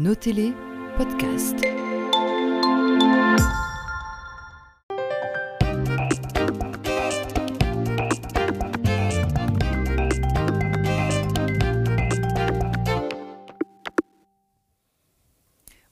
Nos télé podcast.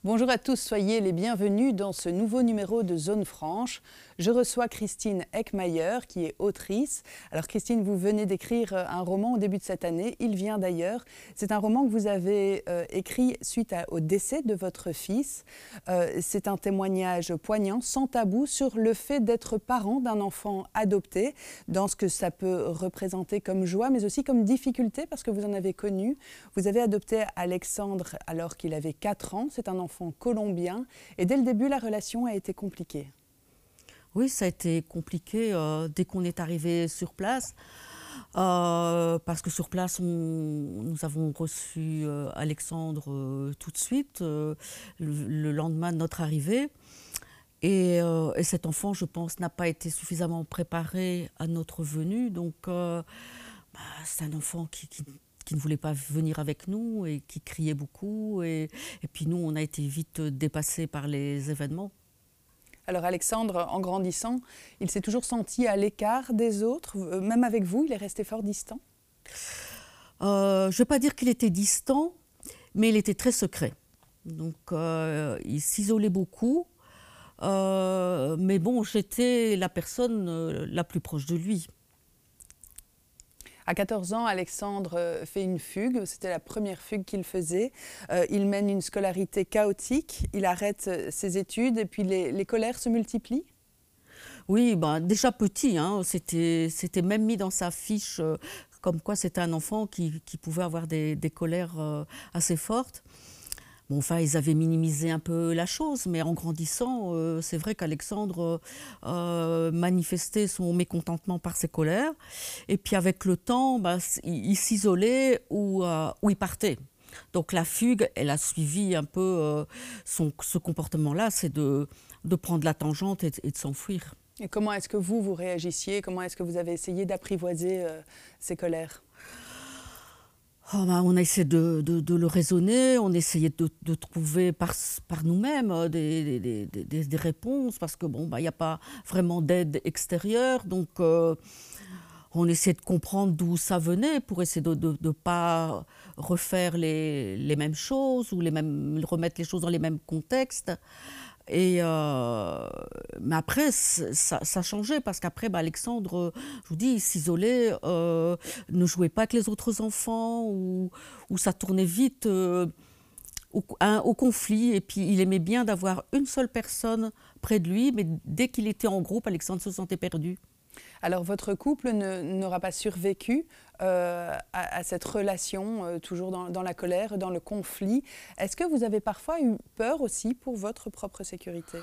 Bonjour à tous, soyez les bienvenus dans ce nouveau numéro de Zone Franche. Je reçois Christine Eckmayer, qui est autrice. Alors Christine, vous venez d'écrire euh, un roman au début de cette année, Il vient d'ailleurs. C'est un roman que vous avez euh, écrit suite au décès de votre fils. Euh, c'est un témoignage poignant, sans tabou, sur le fait d'être parent d'un enfant adopté, dans ce que ça peut représenter comme joie, mais aussi comme difficulté, parce que vous en avez connu. Vous avez adopté Alexandre alors qu'il avait 4 ans. C'est un enfant colombien. Et dès le début, la relation a été compliquée. Oui, ça a été compliqué euh, dès qu'on est arrivé sur place. Euh, parce que sur place, nous avons reçu euh, Alexandre tout de suite, le, lendemain de notre arrivée. Et, cet enfant, je pense, n'a pas été suffisamment préparé à notre venue. Donc, bah, c'est un enfant qui, ne voulait pas venir avec nous et qui criait beaucoup. Et, et puis nous, on a été vite dépassés par les événements. Alors Alexandre, en grandissant, il s'est toujours senti à l'écart des autres, euh, même avec vous, il est resté fort distant? Euh, Je ne vais pas dire qu'il était distant, mais il était très secret. Donc euh, il s'isolait beaucoup, mais bon, j'étais la personne la plus proche de lui. À 14 ans, Alexandre euh, fait une fugue. C'était la première fugue qu'il faisait. Euh, il mène une scolarité chaotique. Il arrête euh, ses études et puis les, colères se multiplient. Oui, ben, déjà petit, hein, c'était même mis dans sa fiche comme quoi c'était un enfant qui, pouvait avoir des, des colères assez fortes. Bon, enfin, ils avaient minimisé un peu la chose, mais en grandissant, euh, c'est vrai qu'Alexandre euh, manifestait son mécontentement par ses colères. Et puis avec le temps, bah, il, s'isolait ou, euh, ou, il partait. Donc la fugue, elle a suivi un peu son, ce comportement-là, c'est de, de, prendre la tangente et, de s'enfuir. Et comment est-ce que vous, vous réagissiez? Comment est-ce que vous avez essayé d'apprivoiser ces colères? Oh, bah, on a essayé de, le raisonner, on essayait de, de trouver par, nous-mêmes euh, des, réponses, parce que bon, bah, il n'y a pas vraiment d'aide extérieure, donc euh, on essayait de comprendre d'où ça venait pour essayer de ne pas refaire les, les, mêmes choses ou les mêmes, remettre les choses dans les mêmes contextes. Et euh, mais après, ça, changeait parce qu'après, bah, Alexandre, je vous dis, s'isolait, euh, ne jouait pas avec les autres enfants, ou, ça tournait vite euh, au, conflit. Et puis, il aimait bien d'avoir une seule personne près de lui, mais dès qu'il était en groupe, Alexandre se sentait perdu. Alors votre couple n'aura pas survécu euh, à, cette relation, euh, toujours dans, la colère, dans le conflit. Est-ce que vous avez parfois eu peur aussi pour votre propre sécurité?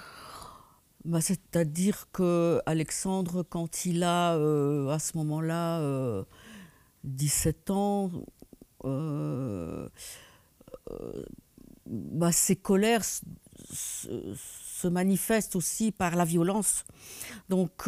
Bah, C'est-à-dire que Alexandre, quand il a euh, à ce moment-là 17 ans, bah, ses colères se manifestent aussi par la violence. Donc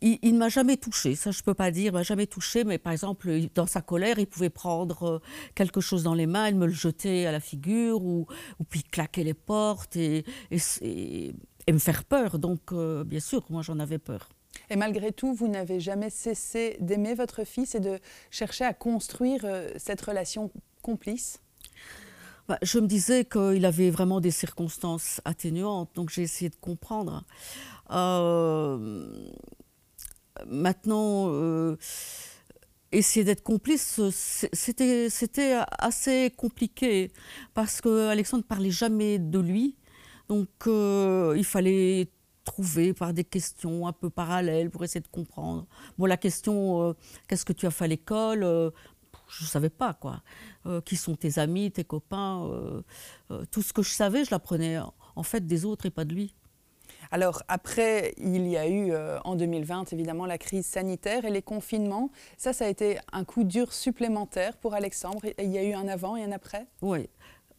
il, ne m'a jamais touché, ça je peux pas dire, il m'a jamais touché, mais par exemple, dans sa colère, il pouvait prendre euh, quelque chose dans les mains, il me le jeter à la figure, ou, ou puis claquer les portes et, et, me faire peur. Donc, euh, bien sûr, moi j'en avais peur. Et malgré tout, vous n'avez jamais cessé d'aimer votre fils et de chercher à construire euh, cette relation complice? Bah, je me disais qu'il avait vraiment des circonstances atténuantes, donc j'ai essayé de comprendre. Euh, Maintenant, euh, essayer d'être complice, c'était assez compliqué parce qu'Alexandre ne parlait jamais de lui. Donc, euh, il fallait trouver par des questions un peu parallèles pour essayer de comprendre. Bon, la question euh, qu'est-ce que tu as fait à l'école Je ne savais pas, quoi. qui sont tes amis, tes copains Tout ce que je savais, je l'apprenais en fait des autres et pas de lui. Alors après, il y a eu euh, en 2020 évidemment la crise sanitaire et les confinements. Ça, ça a été un coup dur supplémentaire pour Alexandre. Il y a eu un avant et un après? Oui.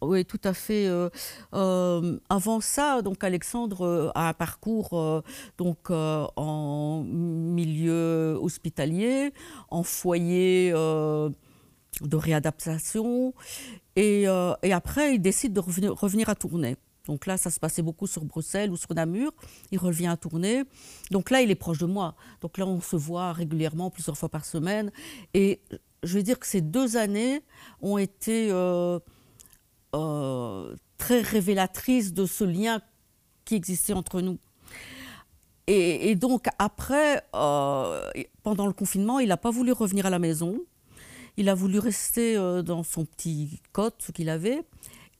Oui, tout à fait. Euh, euh, avant ça, donc Alexandre a un parcours donc en milieu hospitalier, en foyer de réadaptation, Et, après, il décide de revenir, revenir à Tournai. Donc là, ça se passait beaucoup sur Bruxelles ou sur Namur. Il revient à Tournai. Donc là, il est proche de moi. Donc là, on se voit régulièrement, plusieurs fois par semaine. Et je veux dire que ces deux années ont été euh, euh, très révélatrices de ce lien qui existait entre nous. Et, donc après, euh, pendant le confinement, il n'a pas voulu revenir à la maison. Il a voulu rester dans son petit cote qu'il avait.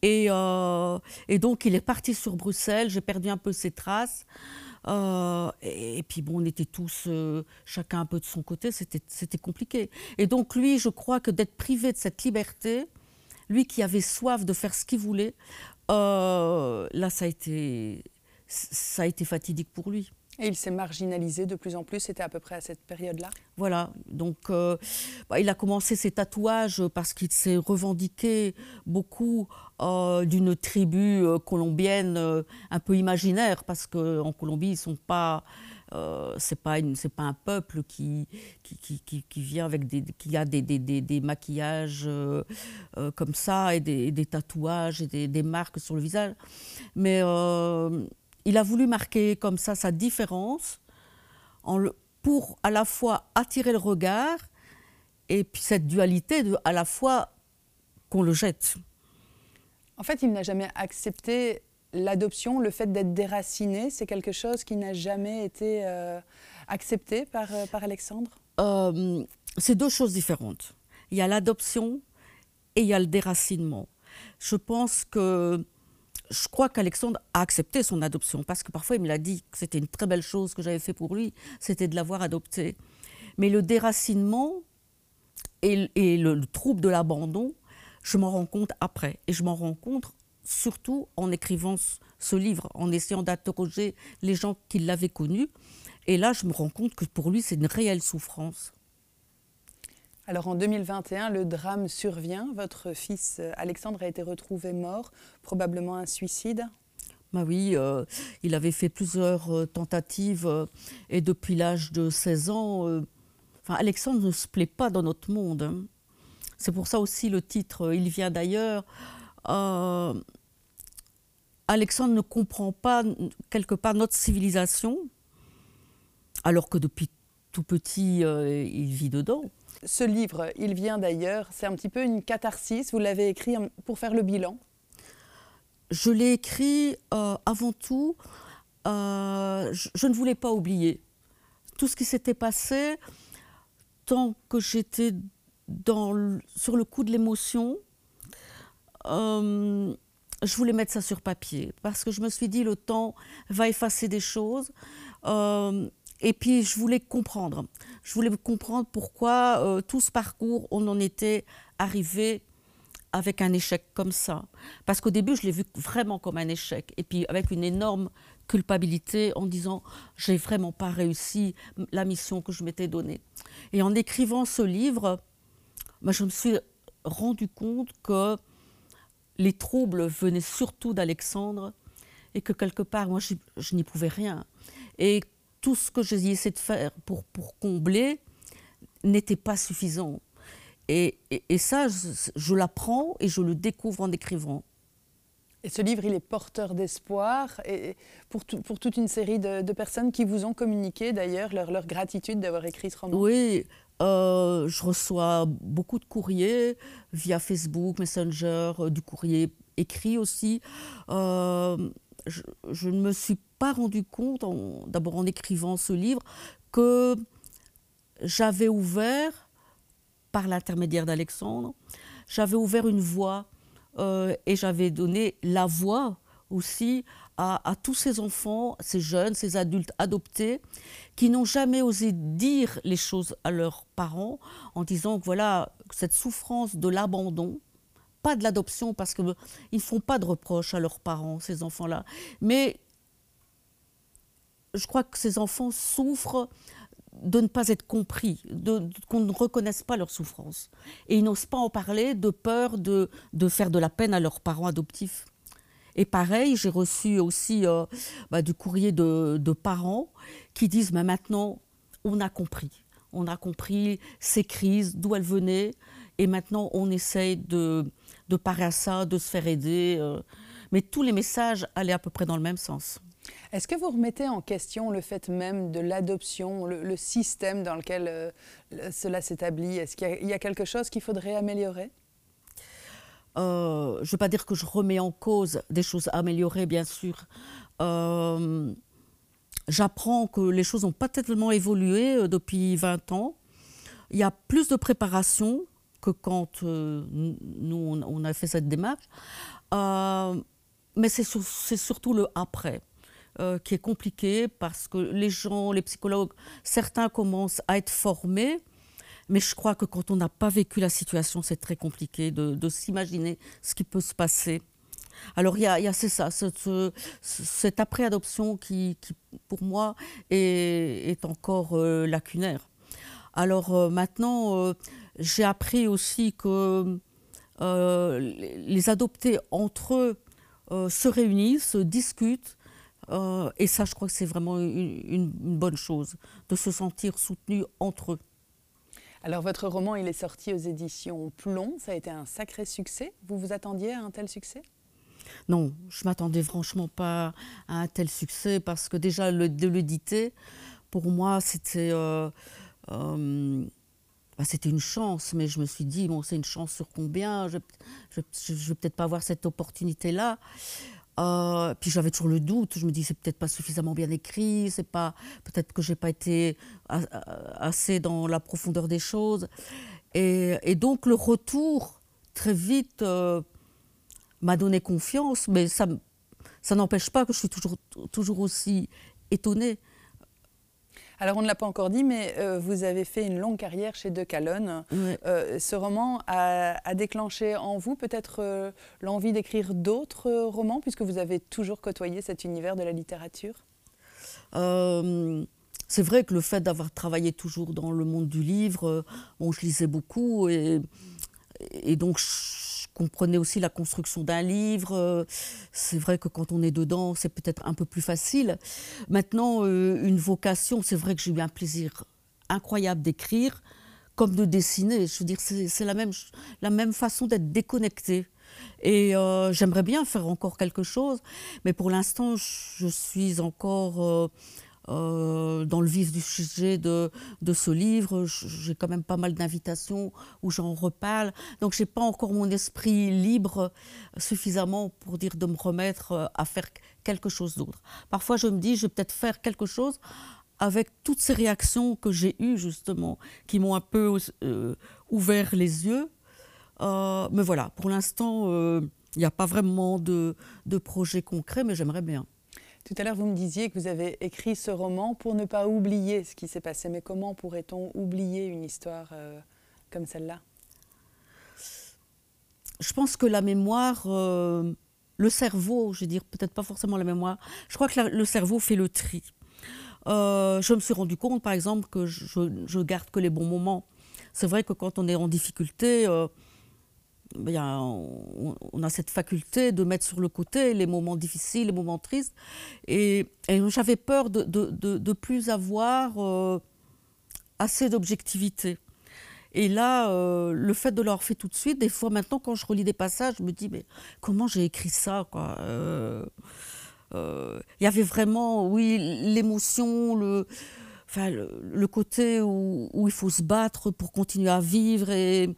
Et, euh, et, donc, il est parti sur Bruxelles. J'ai perdu un peu ses traces. Euh, et, puis, bon, on était tous, euh, chacun un peu de son côté. C'était compliqué. Et donc, lui, je crois que d'être privé de cette liberté, lui qui avait soif de faire ce qu'il voulait, là, ça a, été, ça a été fatidique pour lui. Et il s'est marginalisé de plus en plus, c'était à peu près à cette période-là. Voilà, donc euh, bah, il a commencé ses tatouages parce qu'il s'est revendiqué beaucoup euh, d'une tribu euh, colombienne un peu imaginaire, parce qu'en Colombie, ils sont pas... C'est pas c'est pas un peuple qui qui, vient avec des qui a des, des, des, maquillages comme ça et des, tatouages et des, marques sur le visage. Mais il a voulu marquer comme ça sa différence en le, pour à la fois attirer le regard et puis cette dualité de à la fois qu'on le jette. En fait, il n'a jamais accepté l'adoption, le fait d'être déraciné, c'est quelque chose qui n'a jamais été euh, accepté par, euh, par Alexandre? Euh, C'est deux choses différentes. Il y a l'adoption et il y a le déracinement. Je pense que je crois qu'Alexandre a accepté son adoption parce que parfois il me l'a dit que c'était une très belle chose que j'avais fait pour lui, c'était de l'avoir adopté. Mais le déracinement et, le, le trouble de l'abandon, je m'en rends compte après. Et je m'en rends compte surtout en écrivant ce livre, en essayant d'interroger les gens qui l'avaient connu. Et là, je me rends compte que pour lui, c'est une réelle souffrance. Alors en 2021, le drame survient. Votre fils euh, Alexandre a été retrouvé mort, probablement un suicide. Bah oui, euh, il avait fait plusieurs euh, tentatives et depuis l'âge de 16 ans, enfin, Alexandre ne se plaît pas dans notre monde. hein. C'est pour ça aussi le titre Il vient d'ailleurs. Alexandre ne comprend pas quelque part notre civilisation, alors que depuis tout petit, il vit dedans. Ce livre, Il vient d'ailleurs, c'est un petit peu une catharsis. Vous l'avez écrit pour faire le bilan? Je l'ai écrit euh, avant tout, euh, je, ne voulais pas oublier tout ce qui s'était passé tant que j'étais sur le coup de l'émotion. Euh, je voulais mettre ça sur papier parce que je me suis dit le temps va effacer des choses. Et puis je voulais comprendre. Je voulais comprendre pourquoi euh, tout ce parcours, on en était arrivé avec un échec comme ça. Parce qu'au début, je l'ai vu vraiment comme un échec. Et puis avec une énorme culpabilité en disant j'ai vraiment pas réussi la mission que je m'étais donnée. Et en écrivant ce livre, moi, je me suis rendu compte que les troubles venaient surtout d'Alexandre et que quelque part, moi, je, je n'y pouvais rien. Et tout ce que j'ai essayé de faire pour, pour combler n'était pas suffisant. Et, et, et ça, je, je l'apprends et je le découvre en écrivant. Et ce livre, il est porteur d'espoir et pour, tout, pour, toute une série de, de, personnes qui vous ont communiqué d'ailleurs leur, leur, gratitude d'avoir écrit ce roman. Oui, euh, je reçois beaucoup de courriers via Facebook, Messenger, euh, du courrier écrit aussi. Euh, je, je, ne me suis pas rendu compte, d'abord en écrivant ce livre, que j'avais ouvert, par l'intermédiaire d'Alexandre, j'avais ouvert une voie euh, et j'avais donné la voix aussi à, tous ces enfants, ces jeunes, ces adultes adoptés qui n'ont jamais osé dire les choses à leurs parents en disant que voilà, cette souffrance de l'abandon, pas de l'adoption parce qu'ils ne font pas de reproches à leurs parents, ces enfants-là, mais je crois que ces enfants souffrent de ne pas être compris, de, qu'on ne reconnaisse pas leur souffrance. Et ils n'osent pas en parler de peur de, faire de la peine à leurs parents adoptifs. Et pareil, j'ai reçu aussi euh, bah, du courrier de, parents qui disent maintenant, on a compris. On a compris ces crises, d'où elles venaient, et maintenant on essaye de, de parer à ça, de se faire aider. euh. Mais tous les messages allaient à peu près dans le même sens. Est-ce que vous remettez en question le fait même de l'adoption, le, le système dans lequel euh, cela s'établit? Est-ce qu'il y, a- il y a quelque chose qu'il faudrait améliorer? Euh, je ne veux pas dire que je remets en cause des choses à améliorer, bien sûr. Euh, J'apprends que les choses n'ont pas tellement évolué depuis 20 ans. Il y a plus de préparation que quand nous, on a fait cette démarche. Mais c'est sur- surtout le après euh, qui est compliqué parce que les gens, les psychologues, certains commencent à être formés, mais je crois que quand on n'a pas vécu la situation, c'est très compliqué de, de s'imaginer ce qui peut se passer. Alors il y a, a- c'est ça, ce- ce- cette après-adoption qui, qui, pour moi, est, est encore euh, lacunaire. Alors euh, maintenant, j'ai appris aussi que les adoptés entre eux euh, se réunissent, se discutent, euh, et ça, je crois que c'est vraiment une, bonne chose, de se sentir soutenus entre eux. Alors votre roman, il est sorti aux éditions Plomb, ça a été un sacré succès. Vous vous attendiez à un tel succès? Non, je m'attendais franchement pas à un tel succès parce que déjà le, de l'éditer, pour moi, c'était euh, c'était une chance, mais je me suis dit bon, c'est une chance sur combien? Je ne vais peut-être pas avoir cette opportunité-là. Euh, puis j'avais toujours le doute. Je me dis c'est peut-être pas suffisamment bien écrit, c'est pas peut-être que j'ai pas été assez dans la profondeur des choses. Et, donc le retour très vite. euh, m'a donné confiance, mais ça, ça n'empêche pas que je suis toujours, toujours aussi étonnée. Alors on ne l'a pas encore dit, mais euh, vous avez fait une longue carrière chez De Calonne. Ouais. Euh, ce roman a, a déclenché en vous peut-être euh, l'envie d'écrire d'autres euh, romans, puisque vous avez toujours côtoyé cet univers de la littérature? C'est vrai que le fait d'avoir travaillé toujours dans le monde du livre, bon, je lisais beaucoup et, et donc je comprenais aussi la construction d'un livre. Euh, C'est vrai que quand on est dedans, c'est peut-être un peu plus facile. Maintenant, euh, une vocation, c'est vrai que j'ai eu un plaisir incroyable d'écrire comme de dessiner. Je veux dire, c'est la même, la même façon d'être déconnecté. Et euh, j'aimerais bien faire encore quelque chose, mais pour l'instant, je suis encore euh, dans le vif du sujet de, ce livre. J'ai quand même pas mal d'invitations où j'en reparle. Donc, j'ai pas encore mon esprit libre suffisamment pour dire de me remettre euh, à faire quelque chose d'autre. Parfois, je me dis, je vais peut-être faire quelque chose avec toutes ces réactions que j'ai eues, justement, qui m'ont un peu euh, ouvert les yeux. Mais voilà, pour l'instant, il n'y a pas vraiment de projet concret, mais j'aimerais bien. Tout à l'heure, vous me disiez que vous avez écrit ce roman pour ne pas oublier ce qui s'est passé. Mais comment pourrait-on oublier une histoire euh, comme celle-là? Je pense que la mémoire, euh, le cerveau, je veux dire, peut-être pas forcément la mémoire, je crois que le cerveau fait le tri. Euh, je me suis rendu compte, par exemple, que je, je garde que les bons moments. C'est vrai que quand on est en difficulté, ben, on, a cette faculté de mettre sur le côté les moments difficiles, les moments tristes. Et, j'avais peur de, de, plus avoir euh, assez d'objectivité. Et là, euh, le fait de l'avoir fait tout de suite, des fois maintenant, quand je relis des passages, je me dis, mais comment j'ai écrit ça Euh, Il y avait vraiment, oui, l'émotion, le côté où, où il faut se battre pour continuer à vivre. Et,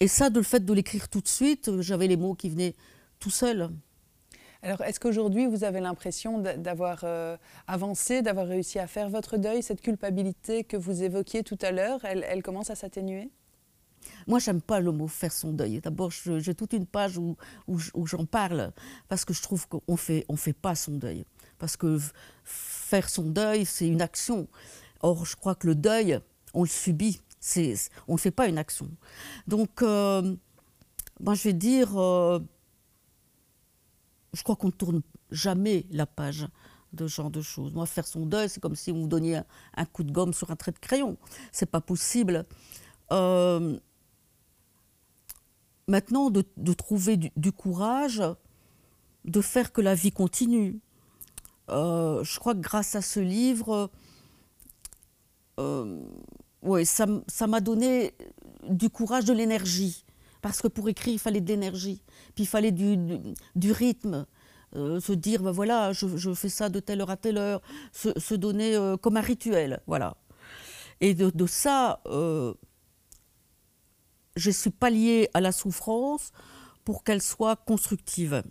et ça, de le fait de l'écrire tout de suite, j'avais les mots qui venaient tout seuls. Alors, est-ce qu'aujourd'hui, vous avez l'impression d'a- d'avoir euh, avancé, d'avoir réussi à faire votre deuil Cette culpabilité que vous évoquiez tout à l'heure, elle, elle commence à s'atténuer? Moi, j'aime pas le mot faire son deuil. D'abord, j'ai toute une page où, où j'en parle, parce que je trouve qu'on fait, on fait pas son deuil. Parce que faire son deuil, c'est une action. Or, je crois que le deuil, on le subit. On ne fait pas une action. Donc, euh, moi, je vais dire, euh, je crois qu'on ne tourne jamais la page de ce genre de choses. Moi, faire son deuil, c'est comme si on vous donniez un, coup de gomme sur un trait de crayon. C'est pas possible. Euh, maintenant, de, trouver du, courage, de faire que la vie continue. Je crois que grâce à ce livre, ouais, ça m'a donné du courage, de l'énergie Parce que pour écrire, il fallait de l'énergie, puis il fallait du, rythme. Euh, se dire, ben voilà, je, fais ça de telle heure à telle heure, se, donner euh, comme un rituel, voilà. Et de, de ça, euh, je suis palliée à la souffrance pour qu'elle soit constructive.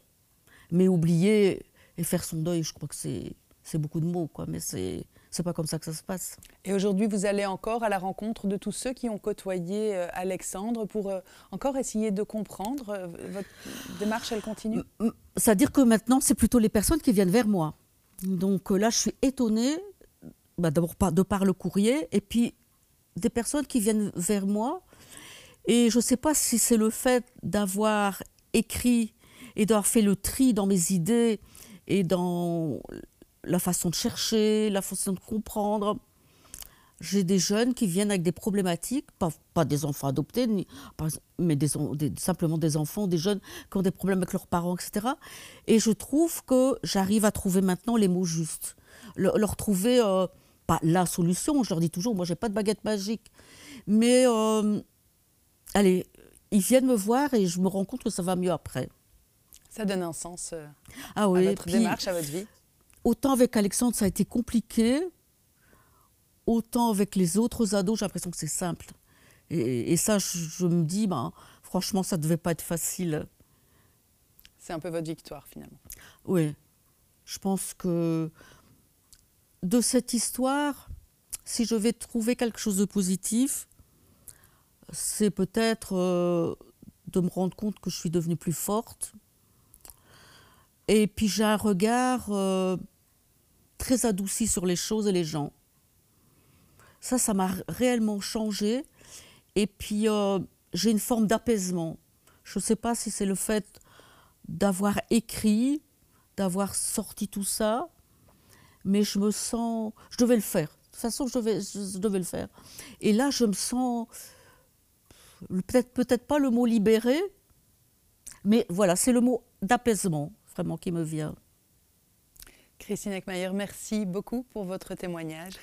Mais oublier et faire son deuil, je crois que c'est beaucoup de mots, quoi, mais c'est c'est pas comme ça que ça se passe. Et aujourd'hui, vous allez encore à la rencontre de tous ceux qui ont côtoyé euh, Alexandre pour euh, encore essayer de comprendre. Euh, votre démarche, elle continue? C'est-à-dire que maintenant, c'est plutôt les personnes qui viennent vers moi. Donc là, je suis étonnée, bah, d'abord de par le courrier, et puis des personnes qui viennent vers moi. Et je ne sais pas si c'est le fait d'avoir écrit et d'avoir fait le tri dans mes idées et dans la façon de chercher, la façon de comprendre. J'ai des jeunes qui viennent avec des problématiques, pas, des enfants adoptés, mais des, simplement des enfants, des jeunes qui ont des problèmes avec leurs parents, etc. Et je trouve que j'arrive à trouver maintenant les mots justes. leur trouver, euh, pas la solution, je leur dis toujours, moi j'ai pas de baguette magique, mais euh, allez, ils viennent me voir et je me rends compte que ça va mieux après. Ça donne un sens euh, ah à votre démarche, à votre vie autant avec Alexandre, ça a été compliqué, autant avec les autres ados, j'ai l'impression que c'est simple. Et, ça, je, me dis, ben, franchement, ça ne devait pas être facile. C'est un peu votre victoire, finalement. Oui. Je pense que de cette histoire, si je vais trouver quelque chose de positif, c'est peut-être euh, de me rendre compte que je suis devenue plus forte. Et puis j'ai un regard... Euh, très adouci sur les choses et les gens. Ça, ça m'a réellement changé. Et puis, euh, j'ai une forme d'apaisement. Je ne sais pas si c'est le fait d'avoir écrit, d'avoir sorti tout ça, mais je me sens... Je devais le faire. De toute façon, je devais, le faire. Et là, je me sens... Peut-être peut pas le mot libéré, mais voilà, c'est le mot d'apaisement vraiment qui me vient. Christine Eckmayer, merci beaucoup pour votre témoignage.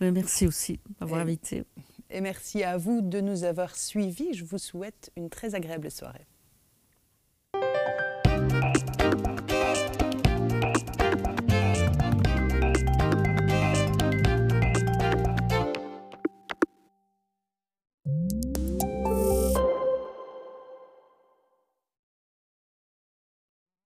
Merci aussi d'avoir invité. Et merci à vous de nous avoir suivis. Je vous souhaite une très agréable soirée.